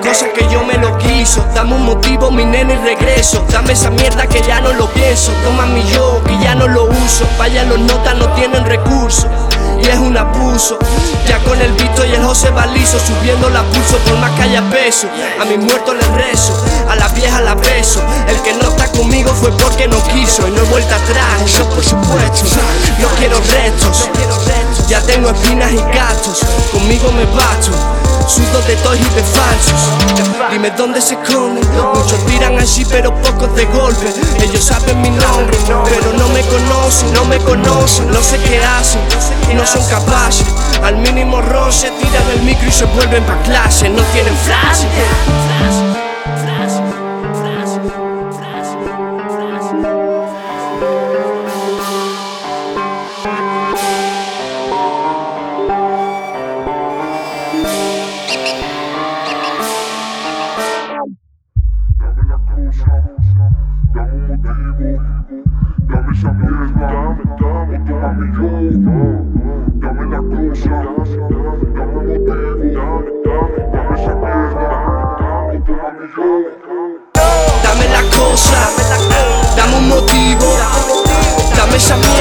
cosas que yo me lo quiso. Dame un motivo, mi nene, y regreso. Dame esa mierda que ya no lo pienso. Toma mi yo, que ya no lo uso. Vaya, los notas no tienen recursos. Y es un abuso. Ya con el Vito y el José Balizo subiendo la pulso por más que haya peso. A mis muertos les rezo, a la vieja la beso. El que no está conmigo fue porque no quiso y no he vuelta atrás. Eso por supuesto. No quiero restos. Ya tengo espinas y gatos. Conmigo me bato. Sudo de toys y de falsos. Dime dónde se esconden. Muchos tiran allí, pero pocos de golpe. Ellos saben mi nombre, pero no me conocen, no me conocen. No sé qué hacen, no son capaces. Al mínimo roce, tiran el micro y se vuelven pa' clase. No tienen frase. La cosa, dame un motivo, dame esa mierda, o toma mi yo. Dame la cosa, dame un motivo, dame esa mierda, o toma mi yo. Dame la cosa, dame un motivo, dame esa mierda.